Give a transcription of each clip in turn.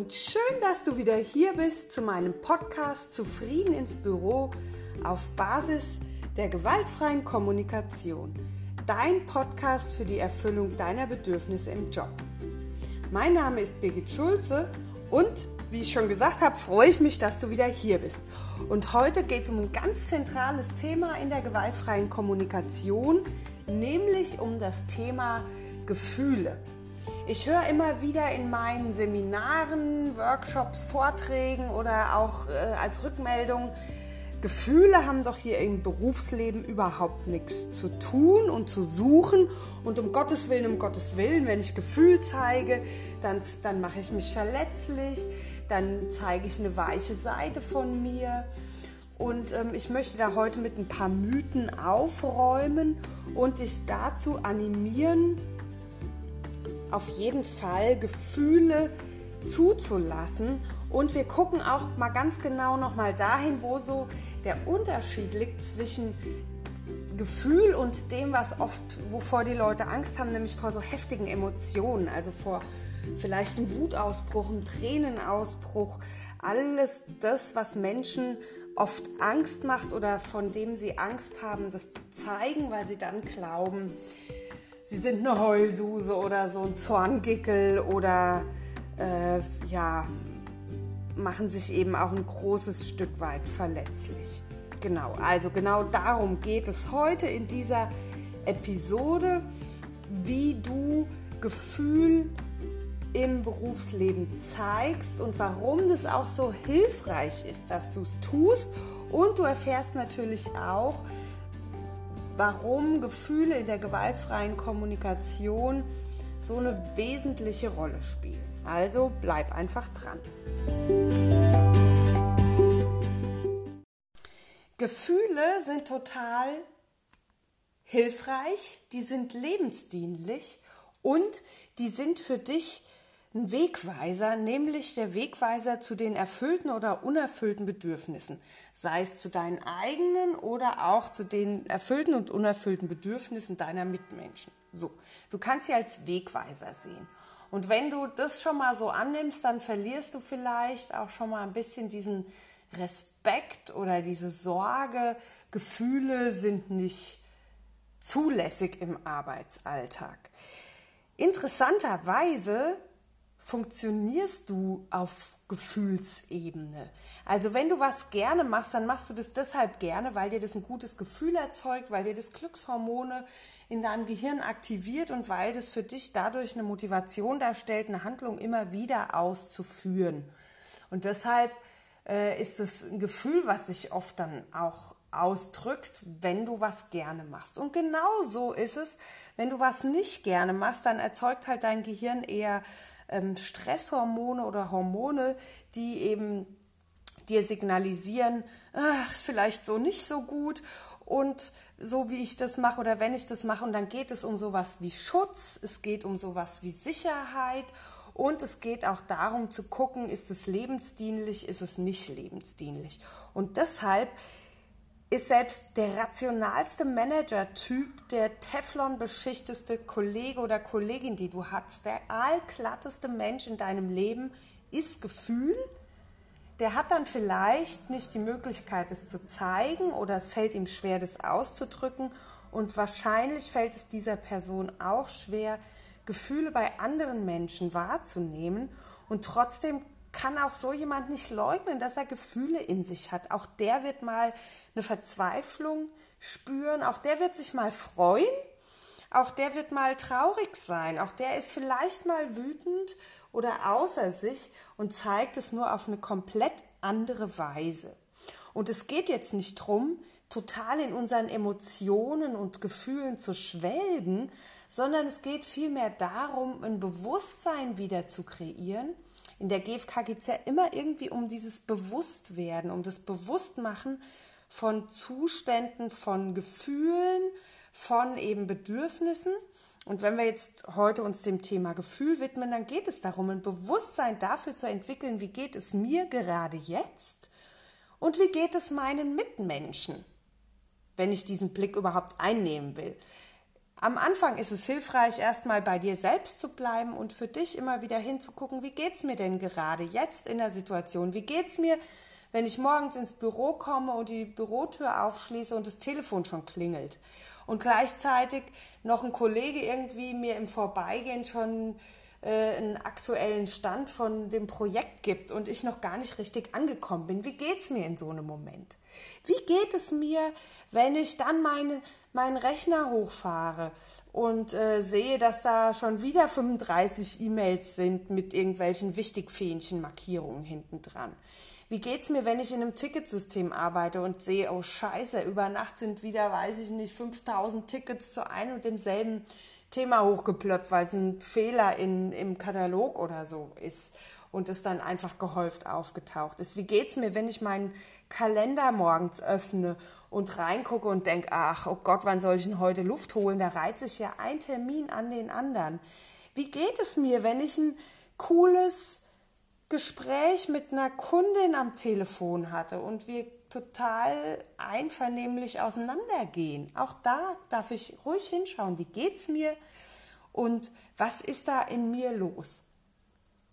und schön, dass du wieder hier bist zu meinem Podcast Zufrieden ins Büro auf Basis der gewaltfreien Kommunikation. Dein Podcast für die Erfüllung deiner Bedürfnisse im Job. Mein Name ist Birgit Schulze und wie ich schon gesagt habe, freue ich mich, dass du wieder hier bist. Und heute geht es um ein ganz zentrales Thema in der gewaltfreien Kommunikation, nämlich um das Thema Gefühle. Ich höre immer wieder in meinen Seminaren, Workshops, Vorträgen oder auch äh, als Rückmeldung, Gefühle haben doch hier im Berufsleben überhaupt nichts zu tun und zu suchen. Und um Gottes Willen, um Gottes Willen, wenn ich Gefühl zeige, dann, dann mache ich mich verletzlich, dann zeige ich eine weiche Seite von mir. Und ähm, ich möchte da heute mit ein paar Mythen aufräumen und dich dazu animieren, auf jeden Fall Gefühle zuzulassen. Und wir gucken auch mal ganz genau noch mal dahin, wo so der Unterschied liegt zwischen Gefühl und dem, was oft, wovor die Leute Angst haben, nämlich vor so heftigen Emotionen, also vor vielleicht einem Wutausbruch, einem Tränenausbruch, alles das, was Menschen oft Angst macht oder von dem sie Angst haben, das zu zeigen, weil sie dann glauben, sie sind eine Heulsuse oder so ein Zorngickel oder äh, ja, machen sich eben auch ein großes Stück weit verletzlich. Genau, also genau darum geht es heute in dieser Episode, wie du Gefühl im Berufsleben zeigst und warum das auch so hilfreich ist, dass du es tust. Und du erfährst natürlich auch, warum Gefühle in der gewaltfreien Kommunikation so eine wesentliche Rolle spielen. Also bleib einfach dran. Gefühle sind total hilfreich, die sind lebensdienlich und die sind für dich ein Wegweiser, nämlich der Wegweiser zu den erfüllten oder unerfüllten Bedürfnissen, sei es zu deinen eigenen oder auch zu den erfüllten und unerfüllten Bedürfnissen deiner Mitmenschen. So, du kannst sie als Wegweiser sehen. Und wenn du das schon mal so annimmst, dann verlierst du vielleicht auch schon mal ein bisschen diesen Respekt oder diese Sorge. Gefühle sind nicht zulässig im Arbeitsalltag. Interessanterweise funktionierst du auf Gefühlsebene. Also wenn du was gerne machst, dann machst du das deshalb gerne, weil dir das ein gutes Gefühl erzeugt, weil dir das Glückshormone in deinem Gehirn aktiviert und weil das für dich dadurch eine Motivation darstellt, eine Handlung immer wieder auszuführen. Und deshalb äh, ist es ein Gefühl, was sich oft dann auch ausdrückt, wenn du was gerne machst. Und genau so ist es, wenn du was nicht gerne machst, dann erzeugt halt dein Gehirn eher ähm, Stresshormone oder Hormone, die eben dir signalisieren, ach, ist vielleicht so nicht so gut und so wie ich das mache oder wenn ich das mache und dann geht es um sowas wie Schutz, es geht um sowas wie Sicherheit und es geht auch darum zu gucken, ist es lebensdienlich, ist es nicht lebensdienlich. Und deshalb ist selbst der rationalste Manager-Typ, der Teflon-beschichteste Kollege oder Kollegin, die du hast, der allglatteste Mensch in deinem Leben, ist Gefühl. Der hat dann vielleicht nicht die Möglichkeit, es zu zeigen oder es fällt ihm schwer, das auszudrücken. Und wahrscheinlich fällt es dieser Person auch schwer, Gefühle bei anderen Menschen wahrzunehmen. Und trotzdem kann auch so jemand nicht leugnen, dass er Gefühle in sich hat. Auch der wird mal eine Verzweiflung spüren, auch der wird sich mal freuen, auch der wird mal traurig sein, auch der ist vielleicht mal wütend oder außer sich und zeigt es nur auf eine komplett andere Weise. Und es geht jetzt nicht darum, total in unseren Emotionen und Gefühlen zu schwelgen, sondern es geht vielmehr darum, ein Bewusstsein wieder zu kreieren, in der GfK geht es ja immer irgendwie um dieses Bewusstwerden, um das Bewusstmachen von Zuständen, von Gefühlen, von eben Bedürfnissen. Und wenn wir jetzt heute uns dem Thema Gefühl widmen, dann geht es darum, ein Bewusstsein dafür zu entwickeln, wie geht es mir gerade jetzt und wie geht es meinen Mitmenschen, wenn ich diesen Blick überhaupt einnehmen will. Am Anfang ist es hilfreich, erstmal bei dir selbst zu bleiben und für dich immer wieder hinzugucken, wie geht es mir denn gerade jetzt in der Situation? Wie geht es mir, wenn ich morgens ins Büro komme und die Bürotür aufschließe und das Telefon schon klingelt? Und gleichzeitig noch ein Kollege irgendwie mir im Vorbeigehen schon äh, einen aktuellen Stand von dem Projekt gibt und ich noch gar nicht richtig angekommen bin. Wie geht es mir in so einem Moment? Wie geht es mir, wenn ich dann meine, meinen Rechner hochfahre und äh, sehe, dass da schon wieder 35 E-Mails sind mit irgendwelchen Wichtigfähnchen-Markierungen hinten dran? Wie geht es mir, wenn ich in einem Ticketsystem arbeite und sehe, oh Scheiße, über Nacht sind wieder, weiß ich nicht, 5000 Tickets zu einem und demselben Thema hochgeplöppt, weil es ein Fehler in, im Katalog oder so ist und es dann einfach gehäuft aufgetaucht ist. Wie geht es mir, wenn ich meinen Kalender morgens öffne und reingucke und denke, ach, oh Gott, wann soll ich denn heute Luft holen? Da reiht sich ja ein Termin an den anderen. Wie geht es mir, wenn ich ein cooles Gespräch mit einer Kundin am Telefon hatte und wir total einvernehmlich auseinandergehen. Auch da darf ich ruhig hinschauen, wie geht's mir und was ist da in mir los?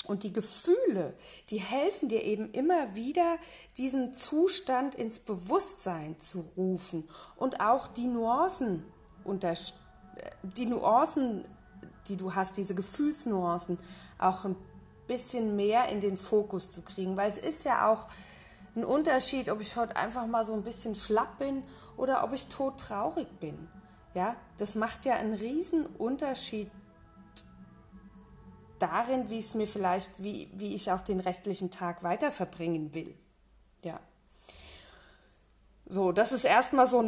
Und die Gefühle, die helfen dir eben immer wieder, diesen Zustand ins Bewusstsein zu rufen und auch die Nuancen, die Nuancen, die du hast, diese Gefühlsnuancen, auch ein bisschen mehr in den Fokus zu kriegen, weil es ist ja auch ein Unterschied, ob ich heute einfach mal so ein bisschen schlapp bin oder ob ich todtraurig bin. Ja, das macht ja einen riesen Unterschied darin, wie es mir vielleicht, wie, wie ich auch den restlichen Tag weiter verbringen will. Ja. So, das ist erstmal so,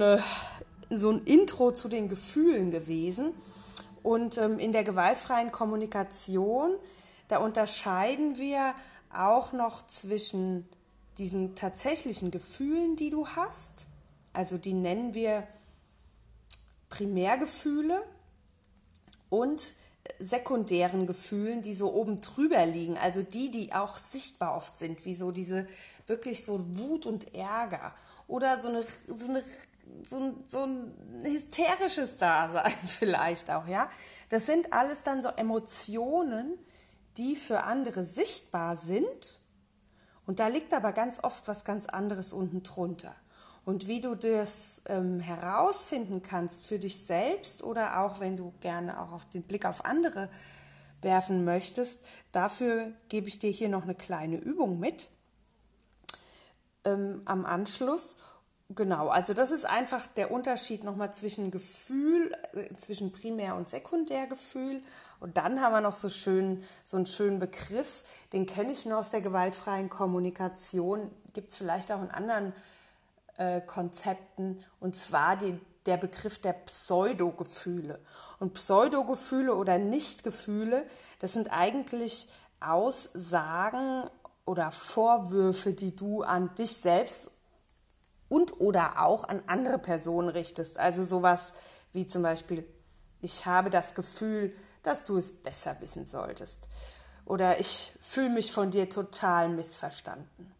so ein Intro zu den Gefühlen gewesen. Und ähm, in der gewaltfreien Kommunikation, da unterscheiden wir auch noch zwischen diesen tatsächlichen Gefühlen, die du hast, also die nennen wir Primärgefühle und sekundären Gefühlen, die so oben drüber liegen, also die, die auch sichtbar oft sind, wie so diese wirklich so Wut und Ärger oder so, eine, so, eine, so, ein, so ein hysterisches Dasein vielleicht auch, ja. Das sind alles dann so Emotionen, die für andere sichtbar sind und da liegt aber ganz oft was ganz anderes unten drunter. Und wie du das ähm, herausfinden kannst für dich selbst oder auch wenn du gerne auch auf den Blick auf andere werfen möchtest, dafür gebe ich dir hier noch eine kleine Übung mit ähm, am Anschluss. Genau, also das ist einfach der Unterschied nochmal zwischen Gefühl, äh, zwischen Primär- und Sekundärgefühl und dann haben wir noch so, schön, so einen schönen Begriff, den kenne ich nur aus der gewaltfreien Kommunikation, gibt es vielleicht auch in anderen äh, Konzepten, und zwar die, der Begriff der Pseudogefühle. Und Pseudogefühle oder Nichtgefühle, das sind eigentlich Aussagen oder Vorwürfe, die du an dich selbst und oder auch an andere Personen richtest. Also sowas wie zum Beispiel, ich habe das Gefühl, dass du es besser wissen solltest. Oder ich fühle mich von dir total missverstanden.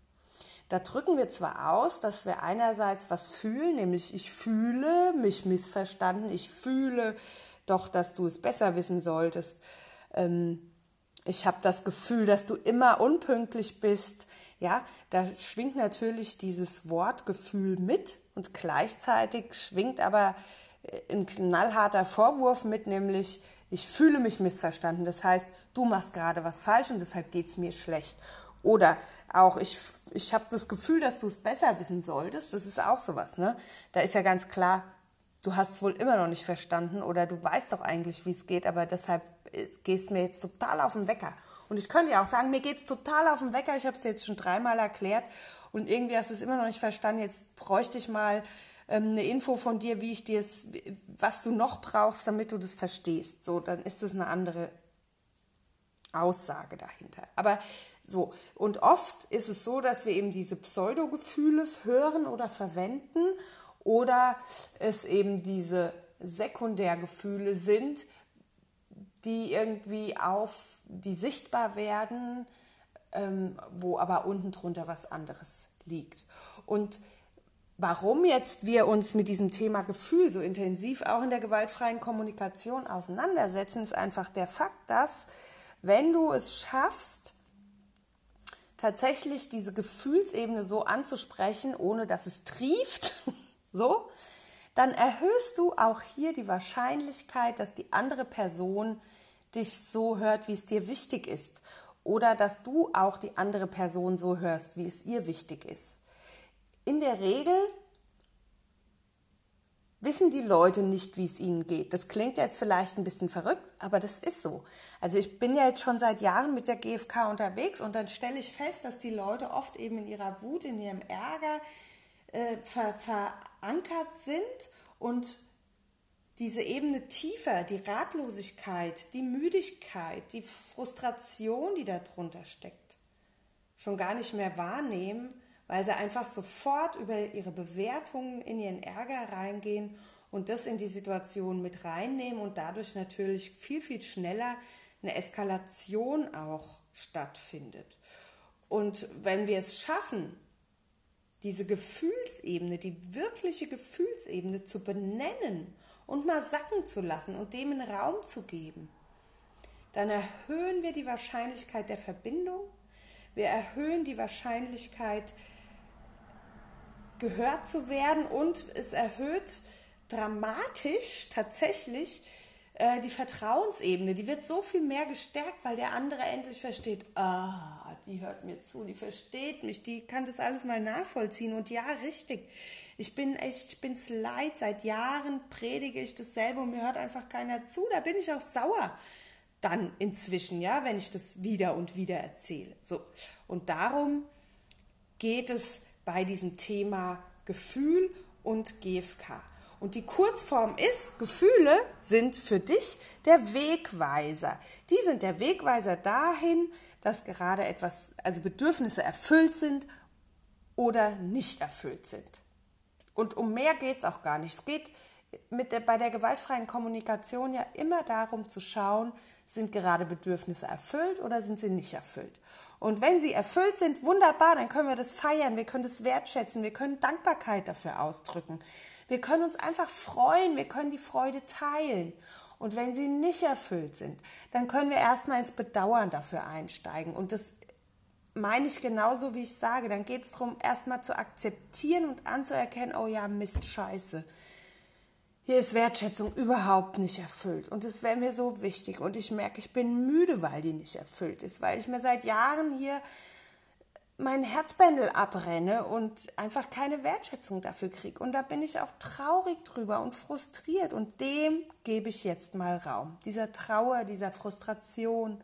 Da drücken wir zwar aus, dass wir einerseits was fühlen, nämlich ich fühle mich missverstanden, ich fühle doch, dass du es besser wissen solltest. Ähm, ich habe das Gefühl, dass du immer unpünktlich bist. Ja, da schwingt natürlich dieses Wortgefühl mit und gleichzeitig schwingt aber äh, ein knallharter Vorwurf mit, nämlich ich fühle mich missverstanden. Das heißt, du machst gerade was falsch und deshalb geht es mir schlecht. Oder auch, ich, ich habe das Gefühl, dass du es besser wissen solltest. Das ist auch sowas. Ne? Da ist ja ganz klar, du hast es wohl immer noch nicht verstanden oder du weißt doch eigentlich, wie es geht, aber deshalb äh, gehst mir jetzt total auf den Wecker. Und ich könnte ja auch sagen, mir geht es total auf den Wecker. Ich habe es jetzt schon dreimal erklärt und irgendwie hast du es immer noch nicht verstanden. Jetzt bräuchte ich mal ähm, eine Info von dir, wie ich dir es, was du noch brauchst, damit du das verstehst. So, dann ist das eine andere Aussage dahinter. Aber so, und oft ist es so, dass wir eben diese Pseudogefühle hören oder verwenden oder es eben diese Sekundärgefühle sind, die irgendwie auf, die sichtbar werden, ähm, wo aber unten drunter was anderes liegt. Und warum jetzt wir uns mit diesem Thema Gefühl so intensiv auch in der gewaltfreien Kommunikation auseinandersetzen, ist einfach der Fakt, dass wenn du es schaffst, tatsächlich diese Gefühlsebene so anzusprechen, ohne dass es trieft, so, dann erhöhst du auch hier die Wahrscheinlichkeit, dass die andere Person dich so hört, wie es dir wichtig ist. Oder dass du auch die andere Person so hörst, wie es ihr wichtig ist. In der Regel wissen die Leute nicht, wie es ihnen geht. Das klingt jetzt vielleicht ein bisschen verrückt, aber das ist so. Also ich bin ja jetzt schon seit Jahren mit der GfK unterwegs und dann stelle ich fest, dass die Leute oft eben in ihrer Wut, in ihrem Ärger äh, ver verankert sind und diese Ebene tiefer, die Ratlosigkeit, die Müdigkeit, die Frustration, die darunter steckt, schon gar nicht mehr wahrnehmen, weil sie einfach sofort über ihre Bewertungen in ihren Ärger reingehen und das in die Situation mit reinnehmen und dadurch natürlich viel, viel schneller eine Eskalation auch stattfindet. Und wenn wir es schaffen, diese Gefühlsebene, die wirkliche Gefühlsebene zu benennen und mal sacken zu lassen und dem einen Raum zu geben, dann erhöhen wir die Wahrscheinlichkeit der Verbindung, wir erhöhen die Wahrscheinlichkeit, gehört zu werden und es erhöht dramatisch tatsächlich äh, die Vertrauensebene. Die wird so viel mehr gestärkt, weil der andere endlich versteht, ah, die hört mir zu, die versteht mich, die kann das alles mal nachvollziehen und ja, richtig ich bin echt, ich bin's leid. Seit Jahren predige ich dasselbe und mir hört einfach keiner zu. Da bin ich auch sauer. Dann inzwischen, ja, wenn ich das wieder und wieder erzähle. So. Und darum geht es bei diesem Thema Gefühl und GFK. Und die Kurzform ist, Gefühle sind für dich der Wegweiser. Die sind der Wegweiser dahin, dass gerade etwas, also Bedürfnisse erfüllt sind oder nicht erfüllt sind. Und um mehr geht es auch gar nicht. Es geht mit der, bei der gewaltfreien Kommunikation ja immer darum zu schauen, sind gerade Bedürfnisse erfüllt oder sind sie nicht erfüllt. Und wenn sie erfüllt sind, wunderbar, dann können wir das feiern, wir können das wertschätzen, wir können Dankbarkeit dafür ausdrücken. Wir können uns einfach freuen, wir können die Freude teilen. Und wenn sie nicht erfüllt sind, dann können wir erstmal ins Bedauern dafür einsteigen. Und das meine ich genauso, wie ich sage. Dann geht es darum, erstmal zu akzeptieren und anzuerkennen, oh ja, Mist, scheiße. Hier ist Wertschätzung überhaupt nicht erfüllt. Und das wäre mir so wichtig. Und ich merke, ich bin müde, weil die nicht erfüllt ist, weil ich mir seit Jahren hier meinen Herzbändel abrenne und einfach keine Wertschätzung dafür kriege. Und da bin ich auch traurig drüber und frustriert. Und dem gebe ich jetzt mal Raum. Dieser Trauer, dieser Frustration,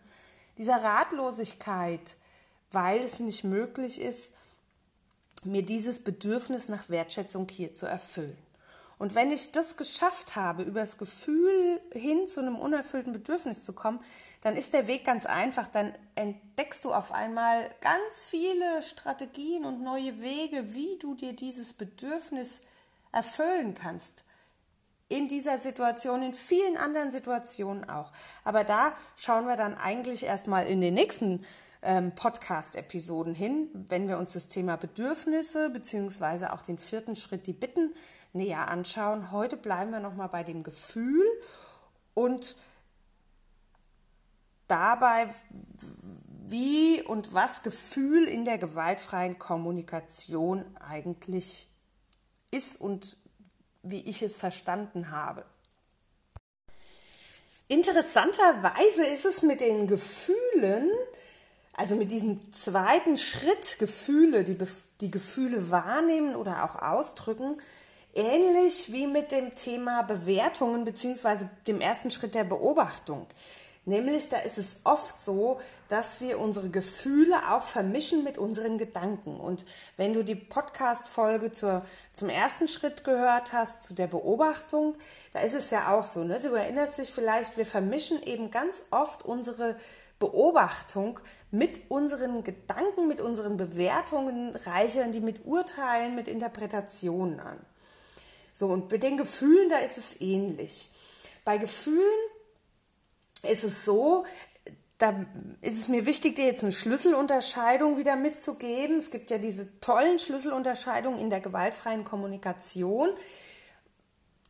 dieser Ratlosigkeit, weil es nicht möglich ist, mir dieses Bedürfnis nach Wertschätzung hier zu erfüllen. Und wenn ich das geschafft habe, über das Gefühl hin zu einem unerfüllten Bedürfnis zu kommen, dann ist der Weg ganz einfach. Dann entdeckst du auf einmal ganz viele Strategien und neue Wege, wie du dir dieses Bedürfnis erfüllen kannst. In dieser Situation, in vielen anderen Situationen auch. Aber da schauen wir dann eigentlich erstmal in den nächsten ähm, Podcast-Episoden hin, wenn wir uns das Thema Bedürfnisse beziehungsweise auch den vierten Schritt, die Bitten, näher anschauen. Heute bleiben wir nochmal bei dem Gefühl und dabei, wie und was Gefühl in der gewaltfreien Kommunikation eigentlich ist und wie ich es verstanden habe. Interessanterweise ist es mit den Gefühlen also mit diesem zweiten Schritt Gefühle, die, die Gefühle wahrnehmen oder auch ausdrücken, ähnlich wie mit dem Thema Bewertungen beziehungsweise dem ersten Schritt der Beobachtung. Nämlich, da ist es oft so, dass wir unsere Gefühle auch vermischen mit unseren Gedanken. Und wenn du die Podcast-Folge zum ersten Schritt gehört hast, zu der Beobachtung, da ist es ja auch so, ne? Du erinnerst dich vielleicht, wir vermischen eben ganz oft unsere Beobachtung mit unseren Gedanken, mit unseren Bewertungen, reichern die mit Urteilen, mit Interpretationen an. So, und bei den Gefühlen, da ist es ähnlich. Bei Gefühlen ist es so, da ist es mir wichtig, dir jetzt eine Schlüsselunterscheidung wieder mitzugeben. Es gibt ja diese tollen Schlüsselunterscheidungen in der gewaltfreien Kommunikation,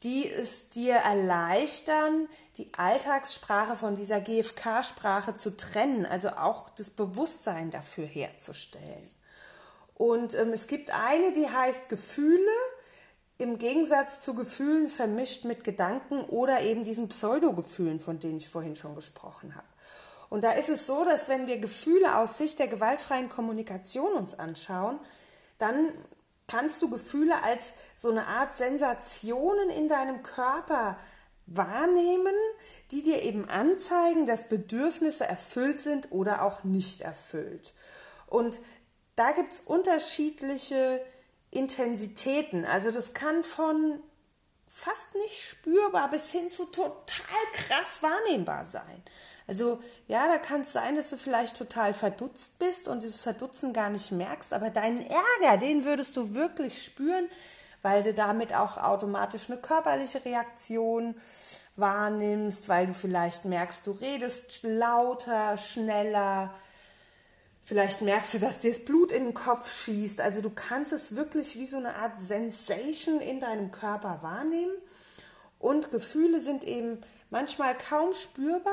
die es dir erleichtern, die Alltagssprache von dieser GFK-Sprache zu trennen, also auch das Bewusstsein dafür herzustellen. Und ähm, es gibt eine, die heißt Gefühle im Gegensatz zu Gefühlen vermischt mit Gedanken oder eben diesen Pseudogefühlen, von denen ich vorhin schon gesprochen habe. Und da ist es so, dass wenn wir Gefühle aus Sicht der gewaltfreien Kommunikation uns anschauen, dann kannst du Gefühle als so eine Art Sensationen in deinem Körper wahrnehmen, die dir eben anzeigen, dass Bedürfnisse erfüllt sind oder auch nicht erfüllt. Und da gibt es unterschiedliche Intensitäten. Also das kann von fast nicht spürbar bis hin zu total krass wahrnehmbar sein. Also ja, da kann es sein, dass du vielleicht total verdutzt bist und dieses Verdutzen gar nicht merkst, aber deinen Ärger, den würdest du wirklich spüren, weil du damit auch automatisch eine körperliche Reaktion wahrnimmst, weil du vielleicht merkst, du redest lauter, schneller, Vielleicht merkst du, dass dir das Blut in den Kopf schießt. Also du kannst es wirklich wie so eine Art Sensation in deinem Körper wahrnehmen. Und Gefühle sind eben manchmal kaum spürbar.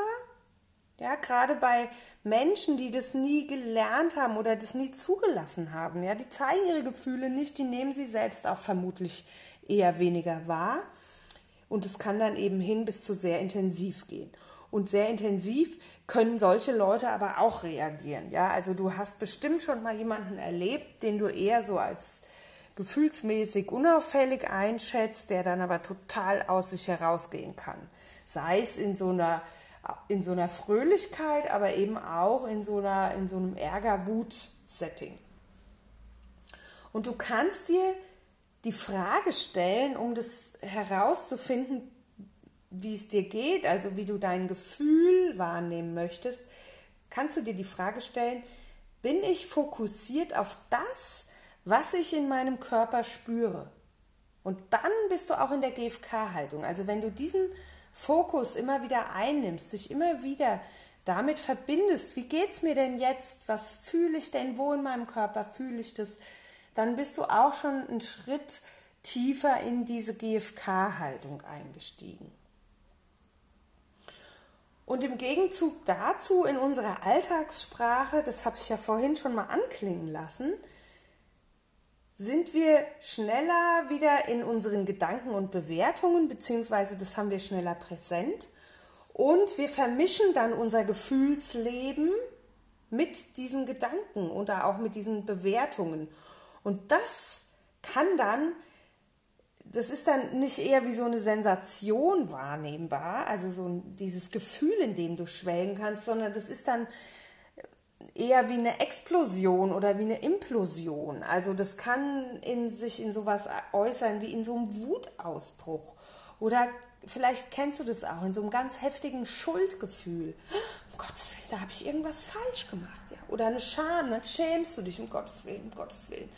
Ja, gerade bei Menschen, die das nie gelernt haben oder das nie zugelassen haben. Ja, die zeigen ihre Gefühle nicht, die nehmen sie selbst auch vermutlich eher weniger wahr. Und es kann dann eben hin bis zu sehr intensiv gehen. Und sehr intensiv können solche Leute aber auch reagieren. Ja, also du hast bestimmt schon mal jemanden erlebt, den du eher so als gefühlsmäßig unauffällig einschätzt, der dann aber total aus sich herausgehen kann. Sei es in so einer in so einer Fröhlichkeit, aber eben auch in so einer in so einem Ärger-Wut-Setting. Und du kannst dir die Frage stellen, um das herauszufinden, wie es dir geht, also wie du dein Gefühl wahrnehmen möchtest, kannst du dir die Frage stellen, bin ich fokussiert auf das, was ich in meinem Körper spüre? Und dann bist du auch in der GFK-Haltung. Also wenn du diesen Fokus immer wieder einnimmst, dich immer wieder damit verbindest, wie geht es mir denn jetzt? Was fühle ich denn? Wo in meinem Körper fühle ich das? Dann bist du auch schon einen Schritt tiefer in diese GFK-Haltung eingestiegen. Und im Gegenzug dazu in unserer Alltagssprache, das habe ich ja vorhin schon mal anklingen lassen, sind wir schneller wieder in unseren Gedanken und Bewertungen, beziehungsweise das haben wir schneller präsent. Und wir vermischen dann unser Gefühlsleben mit diesen Gedanken oder auch mit diesen Bewertungen. Und das kann dann das ist dann nicht eher wie so eine Sensation wahrnehmbar, also so dieses Gefühl, in dem du schwelgen kannst, sondern das ist dann eher wie eine Explosion oder wie eine Implosion. Also das kann in sich in sowas äußern wie in so einem Wutausbruch oder vielleicht kennst du das auch in so einem ganz heftigen Schuldgefühl. Um Gottes Willen, da habe ich irgendwas falsch gemacht, ja. Oder eine Scham, dann schämst du dich um Gottes Willen, um Gottes Willen.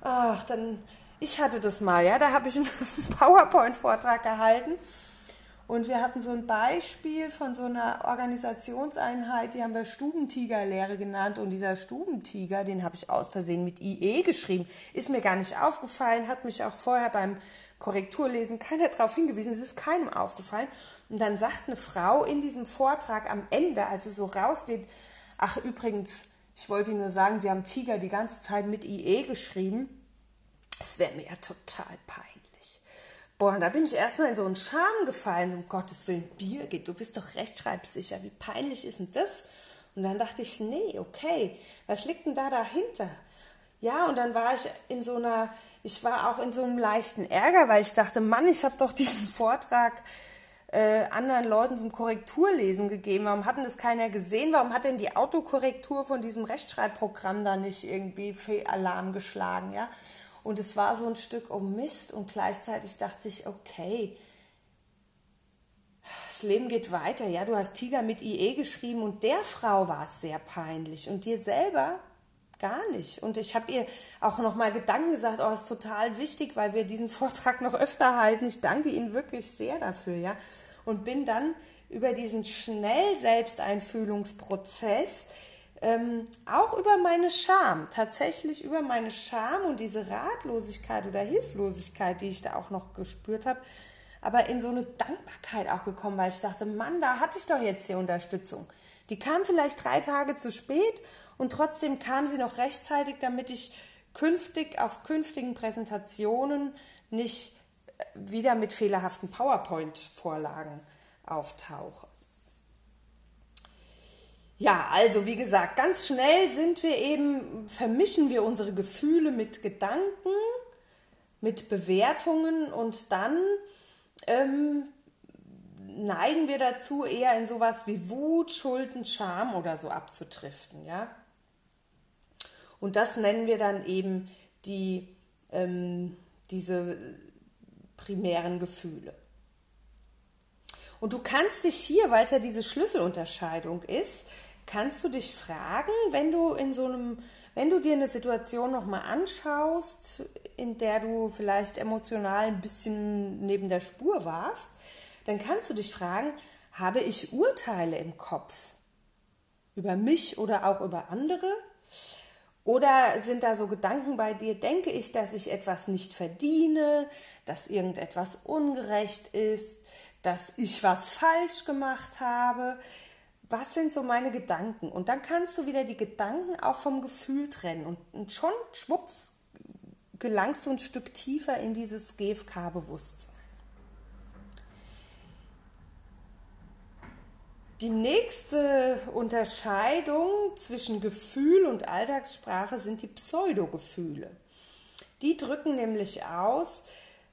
Ach, dann ich hatte das mal, ja, da habe ich einen PowerPoint-Vortrag gehalten und wir hatten so ein Beispiel von so einer Organisationseinheit, die haben wir Stubentigerlehre genannt und dieser Stubentiger, den habe ich aus Versehen mit IE geschrieben, ist mir gar nicht aufgefallen, hat mich auch vorher beim Korrekturlesen keiner darauf hingewiesen, es ist keinem aufgefallen. Und dann sagt eine Frau in diesem Vortrag am Ende, als es so rausgeht, ach übrigens, ich wollte Ihnen nur sagen, Sie haben Tiger die ganze Zeit mit IE geschrieben. Das wäre mir ja total peinlich. Boah, und da bin ich erstmal in so einen Scham gefallen, so um Gottes Willen, Birgit, du bist doch rechtschreibsicher, wie peinlich ist denn das? Und dann dachte ich, nee, okay, was liegt denn da dahinter? Ja, und dann war ich in so einer, ich war auch in so einem leichten Ärger, weil ich dachte, Mann, ich habe doch diesen Vortrag äh, anderen Leuten zum Korrekturlesen gegeben. Warum hat denn das keiner gesehen? Warum hat denn die Autokorrektur von diesem Rechtschreibprogramm da nicht irgendwie Alarm geschlagen? Ja? Und es war so ein Stück, oh Mist. Und gleichzeitig dachte ich, okay, das Leben geht weiter. Ja, du hast Tiger mit IE geschrieben und der Frau war es sehr peinlich und dir selber gar nicht. Und ich habe ihr auch noch mal Gedanken gesagt, oh, ist total wichtig, weil wir diesen Vortrag noch öfter halten. Ich danke Ihnen wirklich sehr dafür, ja. und bin dann über diesen schnell Selbsteinfühlungsprozess ähm, auch über meine Scham, tatsächlich über meine Scham und diese Ratlosigkeit oder Hilflosigkeit, die ich da auch noch gespürt habe, aber in so eine Dankbarkeit auch gekommen, weil ich dachte, Mann, da hatte ich doch jetzt die Unterstützung. Die kam vielleicht drei Tage zu spät und trotzdem kam sie noch rechtzeitig, damit ich künftig auf künftigen Präsentationen nicht äh, wieder mit fehlerhaften PowerPoint-Vorlagen auftauche. Ja, also wie gesagt, ganz schnell sind wir eben, vermischen wir unsere Gefühle mit Gedanken, mit Bewertungen und dann ähm, neigen wir dazu, eher in sowas wie Wut, Schulden, Scham oder so abzutriften, ja. Und das nennen wir dann eben die, ähm, diese primären Gefühle. Und du kannst dich hier, weil es ja diese Schlüsselunterscheidung ist, kannst du dich fragen, wenn du in so einem, wenn du dir eine Situation nochmal anschaust, in der du vielleicht emotional ein bisschen neben der Spur warst, dann kannst du dich fragen, habe ich Urteile im Kopf über mich oder auch über andere? Oder sind da so Gedanken bei dir, denke ich, dass ich etwas nicht verdiene, dass irgendetwas ungerecht ist, dass ich was falsch gemacht habe? Was sind so meine Gedanken? Und dann kannst du wieder die Gedanken auch vom Gefühl trennen und, schon schwupps gelangst du ein Stück tiefer in dieses GFK-Bewusstsein. Die nächste Unterscheidung zwischen Gefühl und Alltagssprache sind die Pseudogefühle. Die drücken nämlich aus,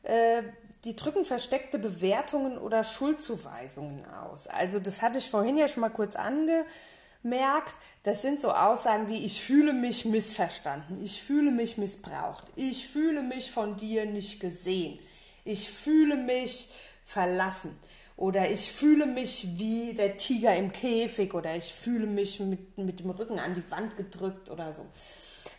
äh, die drücken versteckte Bewertungen oder Schuldzuweisungen aus. Also das hatte ich vorhin ja schon mal kurz angemerkt. Das sind so Aussagen wie ich fühle mich missverstanden, ich fühle mich missbraucht, ich fühle mich von dir nicht gesehen, ich fühle mich verlassen oder ich fühle mich wie der Tiger im Käfig oder ich fühle mich mit, mit dem Rücken an die Wand gedrückt oder so.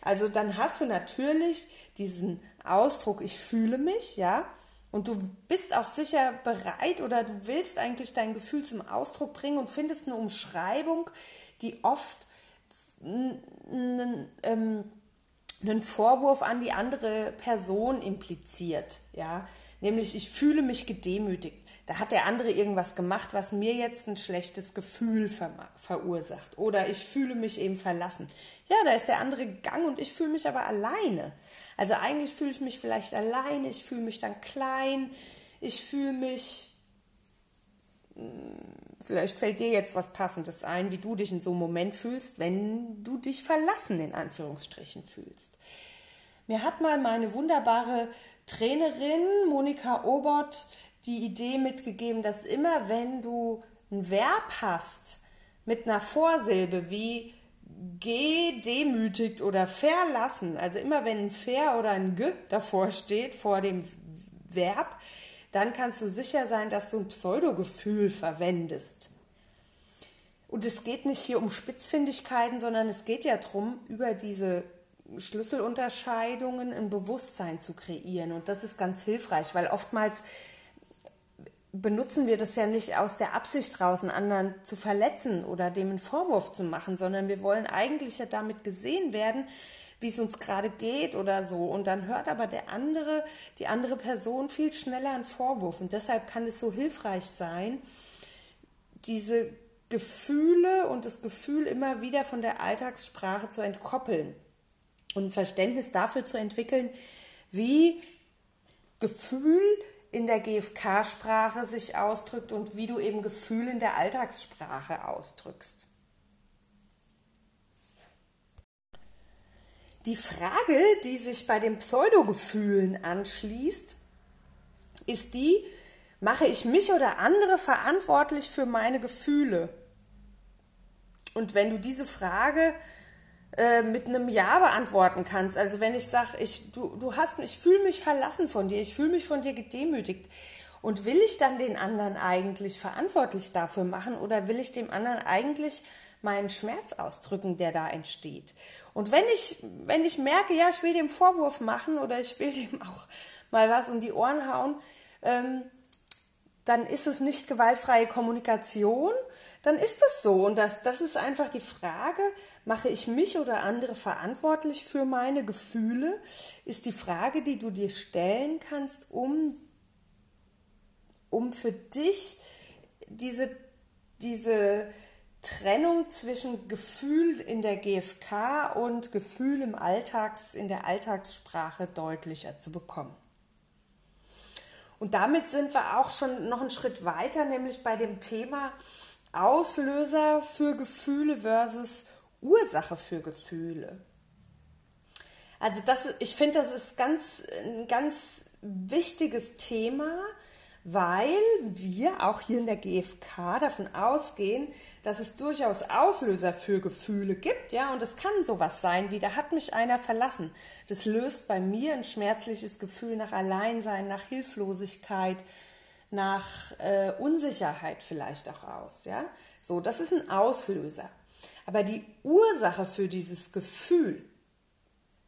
Also dann hast du natürlich diesen Ausdruck, ich fühle mich, ja, und du bist auch sicher bereit oder du willst eigentlich dein Gefühl zum Ausdruck bringen und findest eine Umschreibung, die oft einen, ähm, einen Vorwurf an die andere Person impliziert, ja, nämlich ich fühle mich gedemütigt da hat der andere irgendwas gemacht, was mir jetzt ein schlechtes Gefühl ver verursacht. Oder ich fühle mich eben verlassen. Ja, da ist der andere gegangen und ich fühle mich aber alleine. Also eigentlich fühle ich mich vielleicht alleine, ich fühle mich dann klein, ich fühle mich, hm, vielleicht fällt dir jetzt was Passendes ein, wie du dich in so einem Moment fühlst, wenn du dich verlassen in Anführungsstrichen fühlst. Mir hat mal meine wunderbare Trainerin Monika Obert die Idee mitgegeben, dass immer wenn du ein Verb hast mit einer Vorsilbe wie gedemütigt oder verlassen, also immer wenn ein ver oder ein g davor steht, vor dem Verb, dann kannst du sicher sein, dass du ein Pseudogefühl verwendest. Und es geht nicht hier um Spitzfindigkeiten, sondern es geht ja darum, über diese Schlüsselunterscheidungen ein Bewusstsein zu kreieren. Und das ist ganz hilfreich, weil oftmals benutzen wir das ja nicht aus der Absicht raus, einen anderen zu verletzen oder dem einen Vorwurf zu machen, sondern wir wollen eigentlich ja damit gesehen werden, wie es uns gerade geht oder so. Und dann hört aber der andere, die andere Person viel schneller einen Vorwurf. Und deshalb kann es so hilfreich sein, diese Gefühle und das Gefühl immer wieder von der Alltagssprache zu entkoppeln und Verständnis dafür zu entwickeln, wie Gefühl in der GFK-Sprache sich ausdrückt und wie du eben Gefühl in der Alltagssprache ausdrückst. Die Frage, die sich bei den Pseudogefühlen anschließt, ist die, mache ich mich oder andere verantwortlich für meine Gefühle? Und wenn du diese Frage äh, mit einem Ja beantworten kannst. Also wenn ich sage, ich, du, du hast ich fühle mich verlassen von dir, ich fühle mich von dir gedemütigt. Und will ich dann den anderen eigentlich verantwortlich dafür machen oder will ich dem anderen eigentlich meinen Schmerz ausdrücken, der da entsteht? Und wenn ich, wenn ich merke, ja, ich will dem Vorwurf machen oder ich will dem auch mal was um die Ohren hauen, ähm, dann ist es nicht gewaltfreie Kommunikation, dann ist es so. Und das, das ist einfach die Frage, mache ich mich oder andere verantwortlich für meine Gefühle, ist die Frage, die du dir stellen kannst, um, um für dich diese, diese Trennung zwischen Gefühl in der GfK und Gefühl im Alltags, in der Alltagssprache deutlicher zu bekommen. Und damit sind wir auch schon noch einen Schritt weiter, nämlich bei dem Thema Auslöser für Gefühle versus Ursache für Gefühle. Also das, ich finde, das ist ganz, ein ganz wichtiges Thema, weil wir auch hier in der GfK davon ausgehen, dass es durchaus Auslöser für Gefühle gibt, ja, und es kann sowas sein wie, da hat mich einer verlassen. Das löst bei mir ein schmerzliches Gefühl nach Alleinsein, nach Hilflosigkeit, nach äh, Unsicherheit vielleicht auch aus, ja. So, das ist ein Auslöser. Aber die Ursache für dieses Gefühl,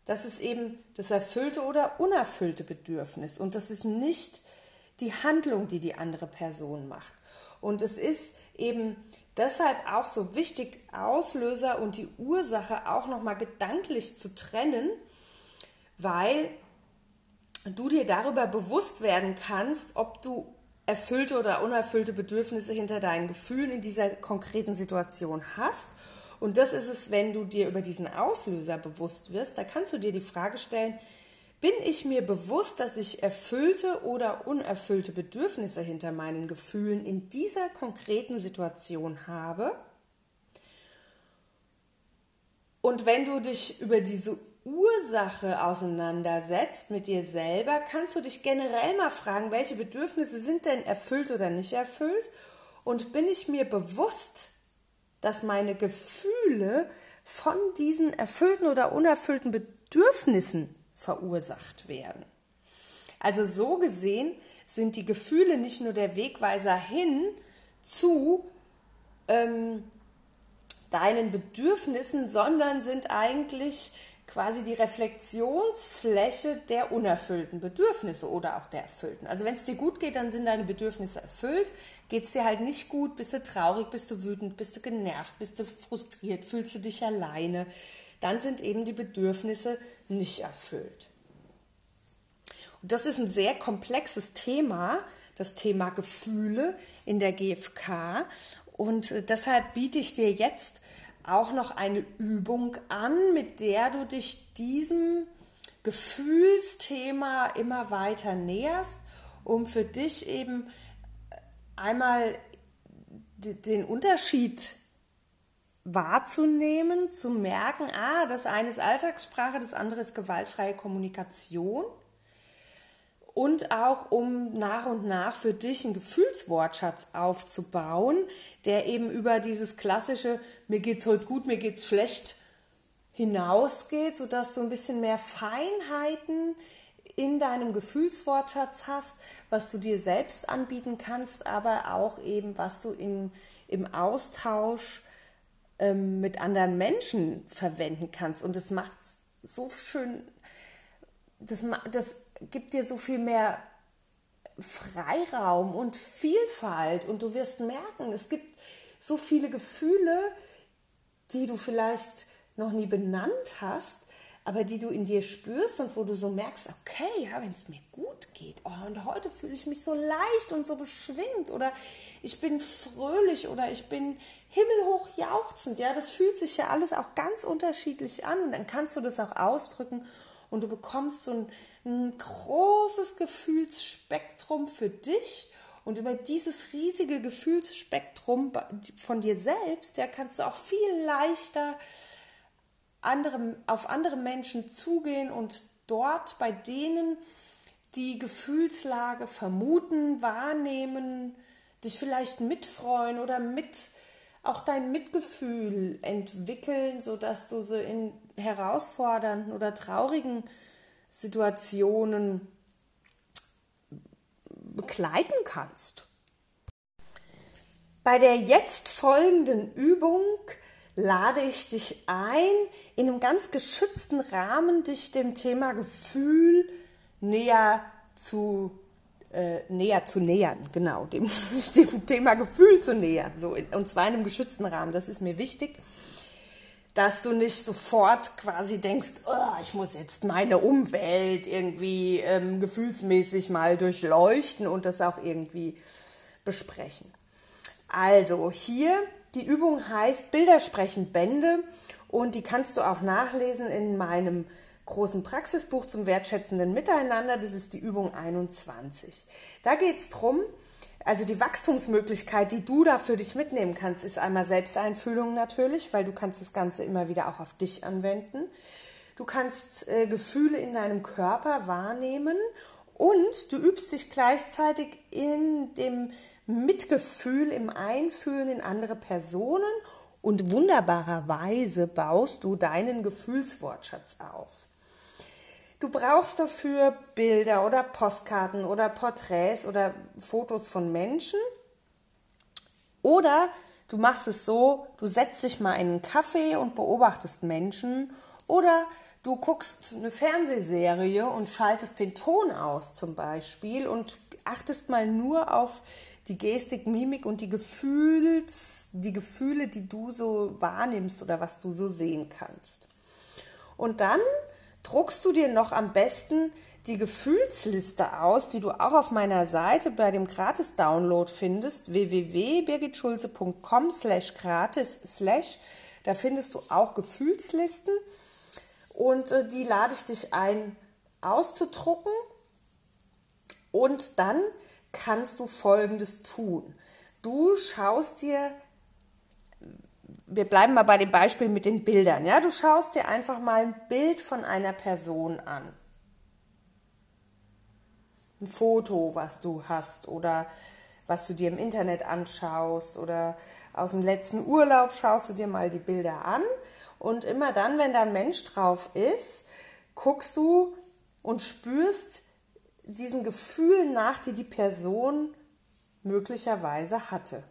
das ist eben das erfüllte oder unerfüllte Bedürfnis und das ist nicht die Handlung, die die andere Person macht. Und es ist eben deshalb auch so wichtig, Auslöser und die Ursache auch nochmal gedanklich zu trennen, weil du dir darüber bewusst werden kannst, ob du erfüllte oder unerfüllte Bedürfnisse hinter deinen Gefühlen in dieser konkreten Situation hast. Und das ist es, wenn du dir über diesen Auslöser bewusst wirst, da kannst du dir die Frage stellen, bin ich mir bewusst, dass ich erfüllte oder unerfüllte Bedürfnisse hinter meinen Gefühlen in dieser konkreten Situation habe? Und wenn du dich über diese Ursache auseinandersetzt mit dir selber, kannst du dich generell mal fragen, welche Bedürfnisse sind denn erfüllt oder nicht erfüllt? Und bin ich mir bewusst, dass meine Gefühle von diesen erfüllten oder unerfüllten Bedürfnissen verursacht werden. Also so gesehen sind die Gefühle nicht nur der Wegweiser hin zu ähm, deinen Bedürfnissen, sondern sind eigentlich quasi die Reflexionsfläche der unerfüllten Bedürfnisse oder auch der erfüllten. Also wenn es dir gut geht, dann sind deine Bedürfnisse erfüllt. Geht es dir halt nicht gut, bist du traurig, bist du wütend, bist du genervt, bist du frustriert, fühlst du dich alleine, dann sind eben die Bedürfnisse nicht erfüllt. Und das ist ein sehr komplexes Thema, das Thema Gefühle in der GfK. Und äh, deshalb biete ich dir jetzt auch noch eine Übung an, mit der du dich diesem Gefühlsthema immer weiter näherst, um für dich eben einmal den Unterschied wahrzunehmen, zu merken, ah, das eine ist Alltagssprache, das andere ist gewaltfreie Kommunikation. Und auch um nach und nach für dich einen Gefühlswortschatz aufzubauen, der eben über dieses klassische mir geht's heute gut, mir geht's schlecht hinausgeht, sodass du ein bisschen mehr Feinheiten in deinem Gefühlswortschatz hast, was du dir selbst anbieten kannst, aber auch eben, was du in, im Austausch ähm, mit anderen Menschen verwenden kannst. Und das macht so schön, das, das gibt dir so viel mehr Freiraum und Vielfalt. Und du wirst merken, es gibt so viele Gefühle, die du vielleicht noch nie benannt hast, aber die du in dir spürst und wo du so merkst, okay, ja, wenn es mir gut geht, oh, und heute fühle ich mich so leicht und so beschwingt oder ich bin fröhlich oder ich bin himmelhoch jauchzend, ja, das fühlt sich ja alles auch ganz unterschiedlich an und dann kannst du das auch ausdrücken und du bekommst so ein, ein großes Gefühlsspektrum für dich. Und über dieses riesige Gefühlsspektrum von dir selbst, ja, kannst du auch viel leichter andere, auf andere Menschen zugehen und dort bei denen die Gefühlslage vermuten, wahrnehmen, dich vielleicht mitfreuen oder mit auch dein Mitgefühl entwickeln, sodass du sie in herausfordernden oder traurigen Situationen begleiten kannst. Bei der jetzt folgenden Übung lade ich dich ein, in einem ganz geschützten Rahmen dich dem Thema Gefühl näher zu äh, näher zu nähern, genau, dem, dem Thema Gefühl zu nähern, so, und zwar in einem geschützten Rahmen. Das ist mir wichtig, dass du nicht sofort quasi denkst, oh, ich muss jetzt meine Umwelt irgendwie ähm, gefühlsmäßig mal durchleuchten und das auch irgendwie besprechen. Also hier, die Übung heißt Bilder sprechen Bände und die kannst du auch nachlesen in meinem großen Praxisbuch zum wertschätzenden Miteinander. Das ist die Übung 21. Da geht es darum, also die Wachstumsmöglichkeit, die du da für dich mitnehmen kannst, ist einmal Selbsteinfühlung natürlich, weil du kannst das Ganze immer wieder auch auf dich anwenden. Du kannst äh, Gefühle in deinem Körper wahrnehmen und du übst dich gleichzeitig in dem Mitgefühl, im Einfühlen in andere Personen und wunderbarerweise baust du deinen Gefühlswortschatz auf. Du brauchst dafür Bilder oder Postkarten oder Porträts oder Fotos von Menschen. Oder du machst es so, du setzt dich mal in einen Kaffee und beobachtest Menschen. Oder du guckst eine Fernsehserie und schaltest den Ton aus zum Beispiel und achtest mal nur auf die Gestik, Mimik und die Gefühls, die Gefühle, die du so wahrnimmst oder was du so sehen kannst. Und dann druckst du dir noch am besten die Gefühlsliste aus, die du auch auf meiner Seite bei dem Gratis-Download findest, www.birgitschulze.com slash gratis slash. Da findest du auch Gefühlslisten und äh, die lade ich dich ein auszudrucken und dann kannst du Folgendes tun. Du schaust dir wir bleiben mal bei dem Beispiel mit den Bildern. Ja, du schaust dir einfach mal ein Bild von einer Person an. Ein Foto, was du hast oder was du dir im Internet anschaust oder aus dem letzten Urlaub schaust du dir mal die Bilder an und immer dann, wenn da ein Mensch drauf ist, guckst du und spürst diesen Gefühlen nach, die die Person möglicherweise hatte.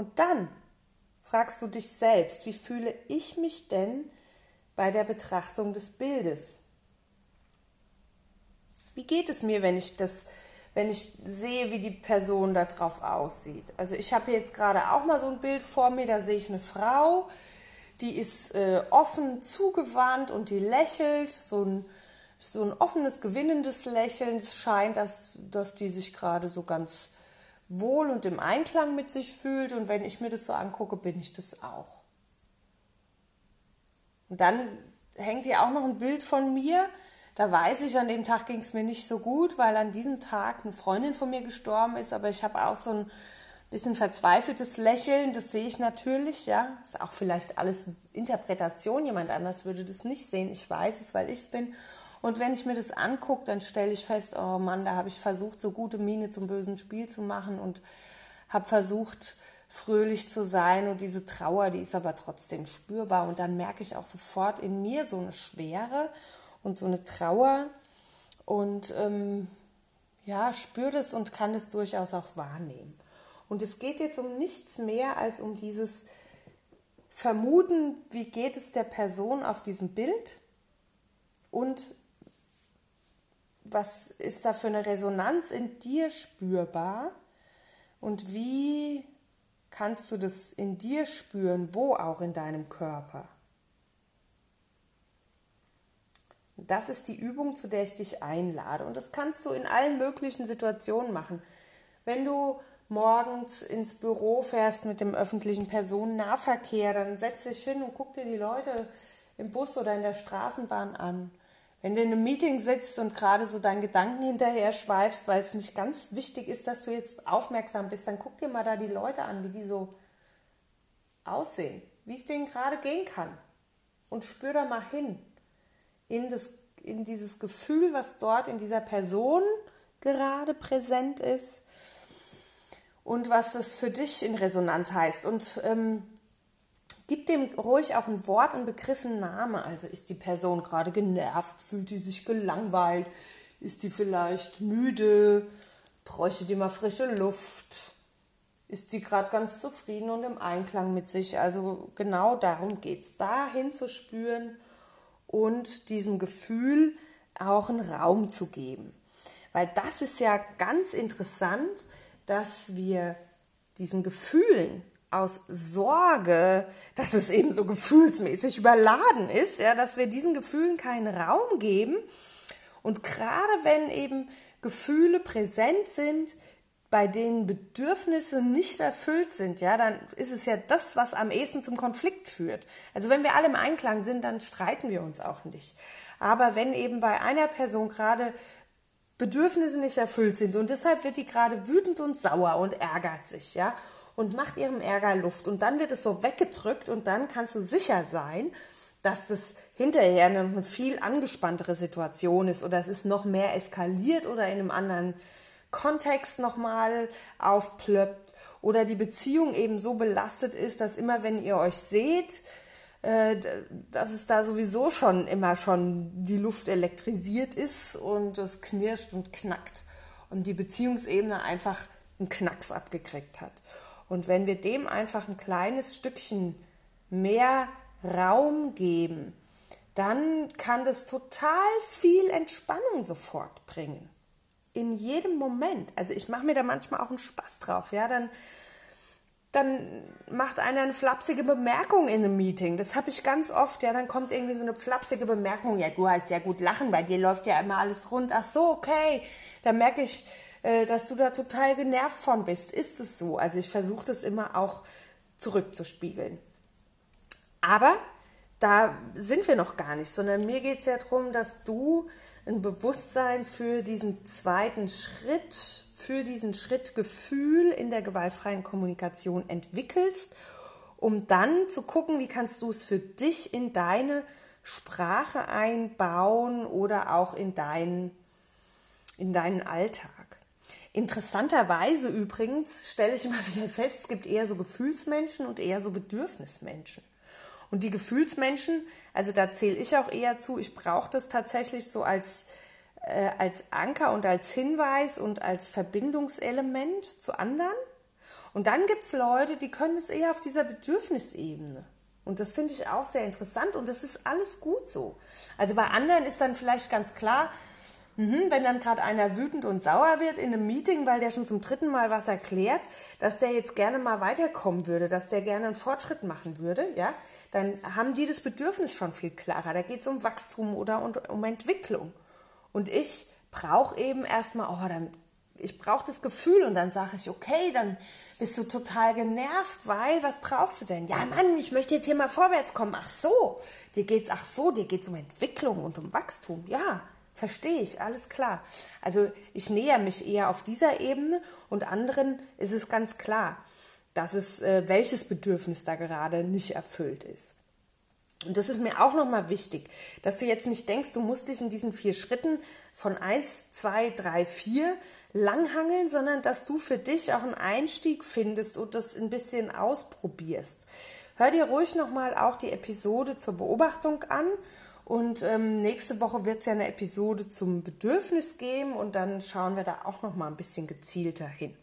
Und dann fragst du dich selbst, wie fühle ich mich denn bei der Betrachtung des Bildes? Wie geht es mir, wenn ich das, wenn ich sehe, wie die Person da drauf aussieht? Also ich habe jetzt gerade auch mal so ein Bild vor mir, da sehe ich eine Frau, die ist äh, offen zugewandt und die lächelt, so ein, so ein offenes, gewinnendes Lächeln. Es scheint, dass, dass die sich gerade so ganz wohl und im Einklang mit sich fühlt. Und wenn ich mir das so angucke, bin ich das auch. Und dann hängt hier auch noch ein Bild von mir. Da weiß ich, an dem Tag ging es mir nicht so gut, weil an diesem Tag eine Freundin von mir gestorben ist. Aber ich habe auch so ein bisschen verzweifeltes Lächeln. Das sehe ich natürlich, ja. Ist auch vielleicht alles Interpretation. Jemand anders würde das nicht sehen. Ich weiß es, weil ich es bin. Und wenn ich mir das angucke, dann stelle ich fest, oh Mann, da habe ich versucht, so gute Miene zum bösen Spiel zu machen und habe versucht, fröhlich zu sein und diese Trauer, die ist aber trotzdem spürbar. Und dann merke ich auch sofort in mir so eine Schwere und so eine Trauer und ähm, ja, spüre das und kann das durchaus auch wahrnehmen. Und es geht jetzt um nichts mehr als um dieses Vermuten, wie geht es der Person auf diesem Bild und was ist da für eine Resonanz in dir spürbar und wie kannst du das in dir spüren, wo auch in deinem Körper. Das ist die Übung, zu der ich dich einlade. Und das kannst du in allen möglichen Situationen machen. Wenn du morgens ins Büro fährst mit dem öffentlichen Personennahverkehr, dann setz dich hin und guck dir die Leute im Bus oder in der Straßenbahn an. Wenn du in einem Meeting sitzt und gerade so deinen Gedanken hinterher schweifst, weil es nicht ganz wichtig ist, dass du jetzt aufmerksam bist, dann guck dir mal da die Leute an, wie die so aussehen, wie es denen gerade gehen kann. Und spür da mal hin in, das, in dieses Gefühl, was dort in dieser Person gerade präsent ist und was das für dich in Resonanz heißt. Und ähm, Gib dem ruhig auch ein Wort, ein Begriff, einen Namen. Also ist die Person gerade genervt, fühlt die sich gelangweilt, ist die vielleicht müde, bräuchte die mal frische Luft, ist sie gerade ganz zufrieden und im Einklang mit sich. Also genau darum geht es, dahin zu spüren und diesem Gefühl auch einen Raum zu geben. Weil das ist ja ganz interessant, dass wir diesen Gefühlen aus Sorge, dass es eben so gefühlsmäßig überladen ist, ja, dass wir diesen Gefühlen keinen Raum geben. Und gerade wenn eben Gefühle präsent sind, bei denen Bedürfnisse nicht erfüllt sind, ja, dann ist es ja das, was am ehesten zum Konflikt führt. Also wenn wir alle im Einklang sind, dann streiten wir uns auch nicht. Aber wenn eben bei einer Person gerade Bedürfnisse nicht erfüllt sind und deshalb wird die gerade wütend und sauer und ärgert sich, ja, und macht ihrem Ärger Luft und dann wird es so weggedrückt und dann kannst du sicher sein, dass das hinterher eine viel angespanntere Situation ist oder es ist noch mehr eskaliert oder in einem anderen Kontext nochmal aufplöppt oder die Beziehung eben so belastet ist, dass immer wenn ihr euch seht, äh, dass es da sowieso schon immer schon die Luft elektrisiert ist und es knirscht und knackt und die Beziehungsebene einfach einen Knacks abgekriegt hat. Und wenn wir dem einfach ein kleines Stückchen mehr Raum geben, dann kann das total viel Entspannung sofort bringen in jedem Moment. Also ich mache mir da manchmal auch einen Spaß drauf. Ja, dann, dann macht einer eine flapsige Bemerkung in einem Meeting. Das habe ich ganz oft. Ja, dann kommt irgendwie so eine flapsige Bemerkung. Ja, du hast ja gut lachen, bei dir läuft ja immer alles rund. Ach so, okay. Dann merke ich, äh, dass du da total genervt von bist. Ist es so? Also ich versuche das immer auch zurückzuspiegeln. Aber da sind wir noch gar nicht, sondern mir geht es ja darum, dass du ein Bewusstsein für diesen zweiten Schritt, für diesen Schritt Gefühl in der gewaltfreien Kommunikation entwickelst, um dann zu gucken, wie kannst du es für dich in deine Sprache einbauen oder auch in deinen, in deinen Alltag. Interessanterweise übrigens stelle ich immer wieder fest, es gibt eher so Gefühlsmenschen und eher so Bedürfnismenschen. Und die Gefühlsmenschen, also da zähle ich auch eher zu, ich brauche das tatsächlich so als, äh, als Anker und als Hinweis und als Verbindungselement zu anderen. Und dann gibt es Leute, die können es eher auf dieser Bedürfnisebene. Und das finde ich auch sehr interessant und das ist alles gut so. Also bei anderen ist dann vielleicht ganz klar, Mhm, wenn dann gerade einer wütend und sauer wird in einem Meeting, weil der schon zum dritten Mal was erklärt, dass der jetzt gerne mal weiterkommen würde, dass der gerne einen Fortschritt machen würde, ja, dann haben die das Bedürfnis schon viel klarer. Da geht es um Wachstum oder um Entwicklung. Und ich brauche eben erstmal, oh, dann, ich brauche das Gefühl und dann sage ich, okay, dann bist du total genervt, weil was brauchst du denn? Ja, Mann, ich möchte jetzt hier mal vorwärts kommen. Ach so, dir geht's, ach so, dir geht's um Entwicklung und um Wachstum. Ja, Verstehe ich, alles klar. Also ich näher mich eher auf dieser Ebene und anderen ist es ganz klar, dass es äh, welches Bedürfnis da gerade nicht erfüllt ist. Und das ist mir auch nochmal wichtig, dass du jetzt nicht denkst, du musst dich in diesen vier Schritten von 1, 2, 3, 4 langhangeln, sondern dass du für dich auch einen Einstieg findest und das ein bisschen ausprobierst. Hör dir ruhig nochmal auch die Episode zur Beobachtung an und ähm, nächste Woche wird es ja eine Episode zum Bedürfnis geben und dann schauen wir da auch noch mal ein bisschen gezielter hin.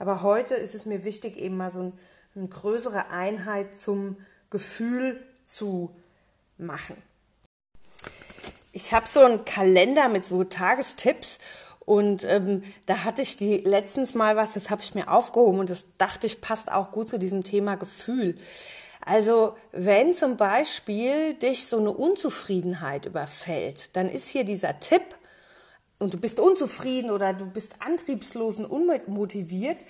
Aber heute ist es mir wichtig, eben mal so ein, eine größere Einheit zum Gefühl zu machen. Ich habe so einen Kalender mit so Tagestipps und ähm, da hatte ich die letztens mal was, das habe ich mir aufgehoben und das dachte ich passt auch gut zu diesem Thema Gefühl. Also wenn zum Beispiel dich so eine Unzufriedenheit überfällt, dann ist hier dieser Tipp, und du bist unzufrieden oder du bist antriebslos und unmotiviert,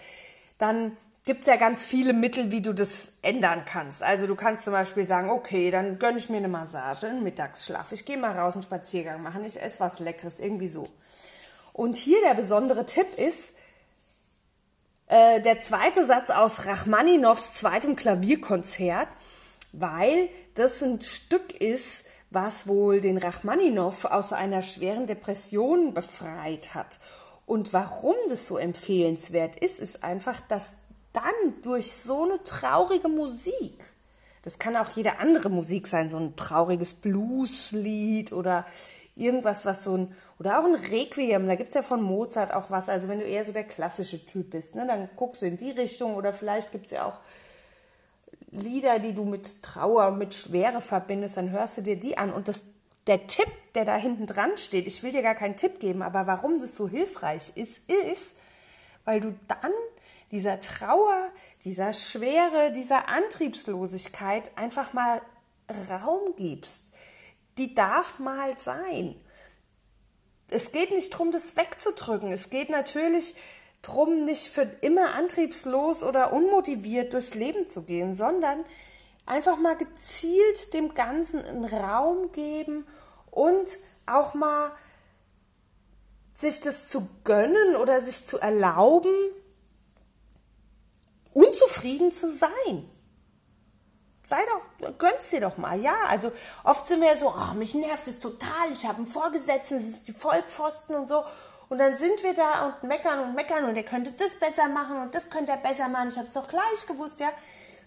dann gibt es ja ganz viele Mittel, wie du das ändern kannst. Also du kannst zum Beispiel sagen, okay, dann gönne ich mir eine Massage, einen Mittagsschlaf, ich gehe mal raus einen Spaziergang machen, ich esse was Leckeres, irgendwie so. Und hier der besondere Tipp ist, äh, der zweite Satz aus Rachmaninows zweitem Klavierkonzert, weil das ein Stück ist, was wohl den Rachmaninow aus einer schweren Depression befreit hat. Und warum das so empfehlenswert ist, ist einfach, dass dann durch so eine traurige Musik, das kann auch jede andere Musik sein, so ein trauriges Blueslied oder irgendwas, was so ein, oder auch ein Requiem, da gibt es ja von Mozart auch was, also wenn du eher so der klassische Typ bist, ne, dann guckst du in die Richtung oder vielleicht gibt es ja auch Lieder, die du mit Trauer, mit Schwere verbindest, dann hörst du dir die an und das der Tipp, der da hinten dran steht, ich will dir gar keinen Tipp geben, aber warum das so hilfreich ist, ist, weil du dann dieser Trauer, dieser Schwere, dieser Antriebslosigkeit einfach mal Raum gibst. Die darf mal sein. Es geht nicht darum, das wegzudrücken. Es geht natürlich darum, nicht für immer antriebslos oder unmotiviert durchs Leben zu gehen, sondern einfach mal gezielt dem Ganzen einen Raum geben und auch mal sich das zu gönnen oder sich zu erlauben, unzufrieden zu sein. Sei doch, gönn's dir doch mal, ja. Also oft sind wir so, oh, mich nervt es total, ich habe einen Vorgesetzten, es ist die Vollpfosten und so. Und dann sind wir da und meckern und meckern und er könnte das besser machen und das könnte er besser machen. Ich habe es doch gleich gewusst, ja.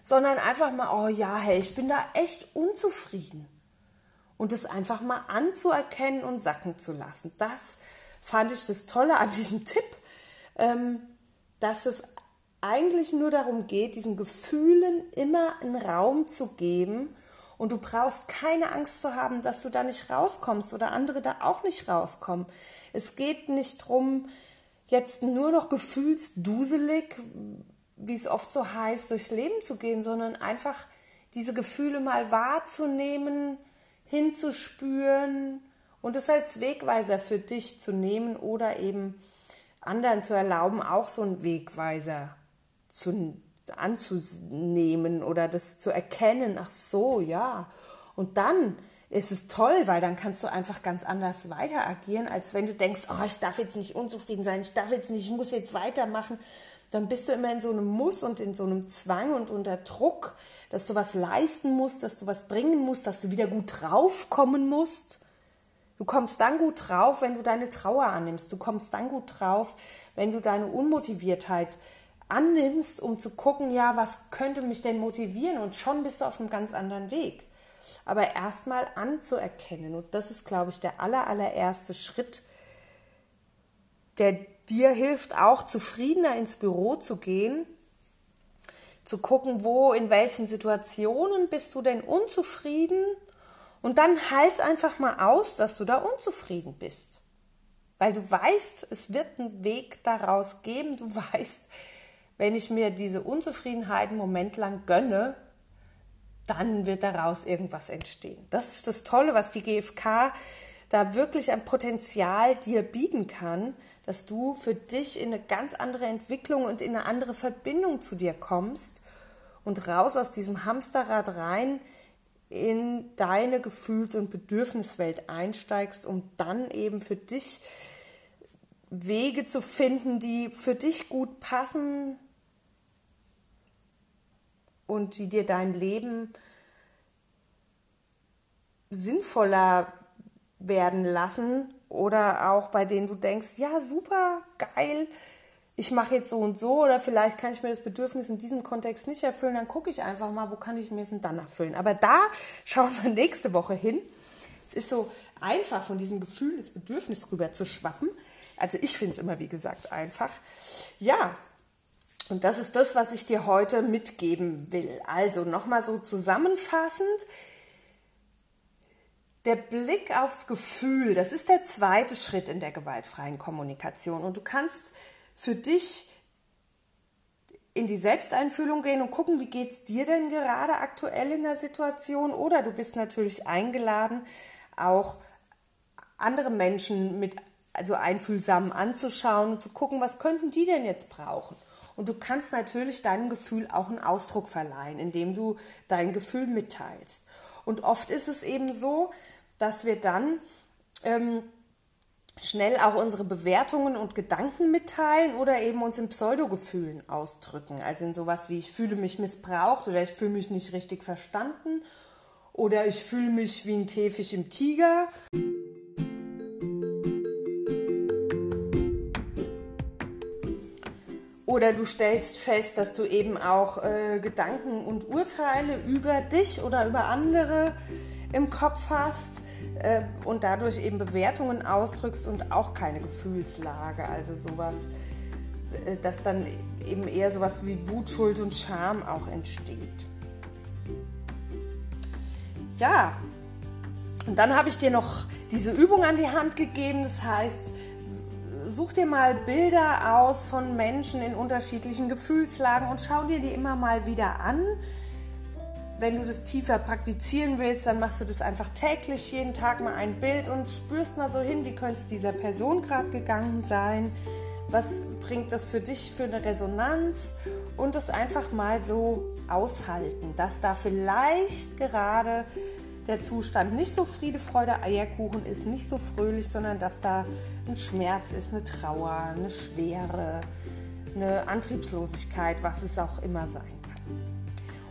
Sondern einfach mal, oh ja, hey, ich bin da echt unzufrieden. Und das einfach mal anzuerkennen und sacken zu lassen. Das fand ich das Tolle an diesem Tipp, ähm, dass es eigentlich nur darum geht, diesen Gefühlen immer einen Raum zu geben. Und du brauchst keine Angst zu haben, dass du da nicht rauskommst oder andere da auch nicht rauskommen. Es geht nicht darum, jetzt nur noch gefühlsduselig, wie es oft so heißt, durchs Leben zu gehen, sondern einfach diese Gefühle mal wahrzunehmen, hinzuspüren und es als Wegweiser für dich zu nehmen oder eben anderen zu erlauben, auch so einen Wegweiser zu, anzunehmen oder das zu erkennen, ach so, ja. Und dann ist es toll, weil dann kannst du einfach ganz anders weiter agieren, als wenn du denkst, oh, ich darf jetzt nicht unzufrieden sein, ich darf jetzt nicht, ich muss jetzt weitermachen. Dann bist du immer in so einem Muss und in so einem Zwang und unter Druck, dass du was leisten musst, dass du was bringen musst, dass du wieder gut draufkommen musst. Du kommst dann gut drauf, wenn du deine Trauer annimmst. Du kommst dann gut drauf, wenn du deine Unmotiviertheit annimmst, um zu gucken, ja, was könnte mich denn motivieren und schon bist du auf einem ganz anderen Weg. Aber erstmal anzuerkennen und das ist, glaube ich, der aller, allererste Schritt, der dir hilft, auch zufriedener ins Büro zu gehen, zu gucken, wo, in welchen Situationen bist du denn unzufrieden und dann halt einfach mal aus, dass du da unzufrieden bist. Weil du weißt, es wird einen Weg daraus geben, du weißt, wenn ich mir diese Unzufriedenheit einen Moment lang gönne, dann wird daraus irgendwas entstehen. Das ist das Tolle, was die GfK da wirklich ein Potenzial dir bieten kann, dass du für dich in eine ganz andere Entwicklung und in eine andere Verbindung zu dir kommst und raus aus diesem Hamsterrad rein in deine Gefühls- und Bedürfniswelt einsteigst, um dann eben für dich Wege zu finden, die für dich gut passen, und die dir dein Leben sinnvoller werden lassen oder auch bei denen du denkst, ja, super, geil, ich mache jetzt so und so oder vielleicht kann ich mir das Bedürfnis in diesem Kontext nicht erfüllen, dann gucke ich einfach mal, wo kann ich mir es denn dann erfüllen. Aber da schauen wir nächste Woche hin. Es ist so einfach von diesem Gefühl, das Bedürfnis rüber zu schwappen. Also ich finde es immer, wie gesagt, einfach. Ja, und das ist das, was ich dir heute mitgeben will. Also nochmal so zusammenfassend. Der Blick aufs Gefühl, das ist der zweite Schritt in der gewaltfreien Kommunikation. Und du kannst für dich in die Selbsteinfühlung gehen und gucken, wie geht es dir denn gerade aktuell in der Situation. Oder du bist natürlich eingeladen, auch andere Menschen mit also einfühlsam anzuschauen und zu gucken, was könnten die denn jetzt brauchen. Und du kannst natürlich deinem Gefühl auch einen Ausdruck verleihen, indem du dein Gefühl mitteilst. Und oft ist es eben so, dass wir dann ähm, schnell auch unsere Bewertungen und Gedanken mitteilen oder eben uns in Pseudogefühlen ausdrücken. Also in sowas wie ich fühle mich missbraucht oder ich fühle mich nicht richtig verstanden oder ich fühle mich wie ein Käfig im Tiger. Oder du stellst fest, dass du eben auch äh, Gedanken und Urteile über dich oder über andere im Kopf hast äh, und dadurch eben Bewertungen ausdrückst und auch keine Gefühlslage. Also sowas, äh, dass dann eben eher sowas wie Wut, Schuld und Scham auch entsteht. Ja, Und dann habe ich dir noch diese Übung an die Hand gegeben. Das heißt, such dir mal Bilder aus von Menschen in unterschiedlichen Gefühlslagen und schau dir die immer mal wieder an. Wenn du das tiefer praktizieren willst, dann machst du das einfach täglich, jeden Tag mal ein Bild und spürst mal so hin, wie könnte es dieser Person gerade gegangen sein. Was bringt das für dich für eine Resonanz? Und das einfach mal so aushalten, dass da vielleicht gerade der Zustand nicht so Friede, Freude, Eierkuchen ist, nicht so fröhlich, sondern dass da ein Schmerz ist, eine Trauer, eine Schwere, eine Antriebslosigkeit, was es auch immer sein kann.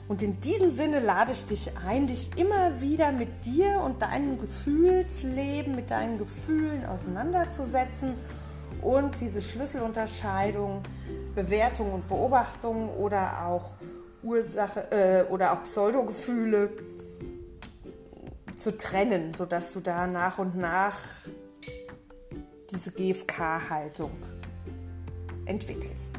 Und in diesem Sinne lade ich dich ein, dich immer wieder mit dir und deinem Gefühlsleben, mit deinen Gefühlen auseinanderzusetzen und diese Schlüsselunterscheidung, Bewertung und Beobachtung oder auch Ursache äh, oder auch Pseudogefühle zu trennen, sodass du da nach und nach diese GFK-Haltung entwickelst.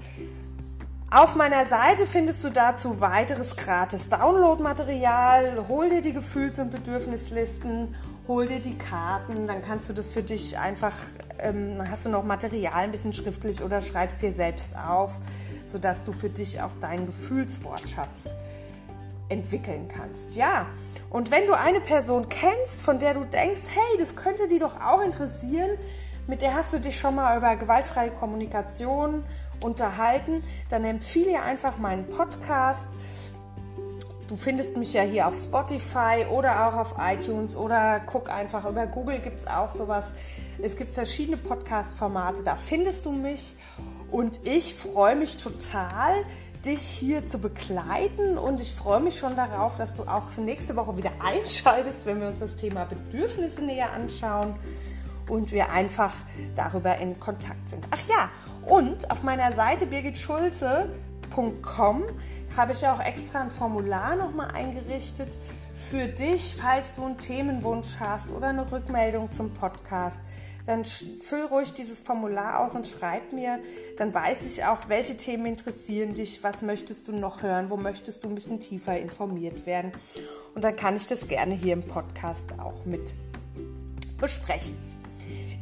Auf meiner Seite findest du dazu weiteres gratis Downloadmaterial. Hol dir die Gefühls- und Bedürfnislisten, hol dir die Karten, dann kannst du das für dich einfach, ähm, hast du noch Material ein bisschen schriftlich oder schreibst dir selbst auf, sodass du für dich auch deinen Gefühlswortschatz entwickeln kannst. Ja, und wenn du eine Person kennst, von der du denkst, hey, das könnte die doch auch interessieren, mit der hast du dich schon mal über gewaltfreie Kommunikation unterhalten, dann empfehle ihr einfach meinen Podcast. Du findest mich ja hier auf Spotify oder auch auf iTunes oder guck einfach über Google gibt es auch sowas. Es gibt verschiedene Podcast-Formate, da findest du mich und ich freue mich total, dich hier zu begleiten und ich freue mich schon darauf, dass du auch nächste Woche wieder einschaltest, wenn wir uns das Thema Bedürfnisse näher anschauen und wir einfach darüber in Kontakt sind. Ach ja, und auf meiner Seite birgitschulze.com habe ich auch extra ein Formular nochmal eingerichtet für dich, falls du einen Themenwunsch hast oder eine Rückmeldung zum Podcast dann füll ruhig dieses Formular aus und schreib mir. Dann weiß ich auch, welche Themen interessieren dich, was möchtest du noch hören, wo möchtest du ein bisschen tiefer informiert werden. Und dann kann ich das gerne hier im Podcast auch mit besprechen.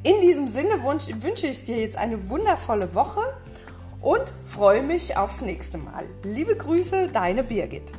In diesem Sinne wünsche ich dir jetzt eine wundervolle Woche und freue mich aufs nächste Mal. Liebe Grüße, deine Birgit.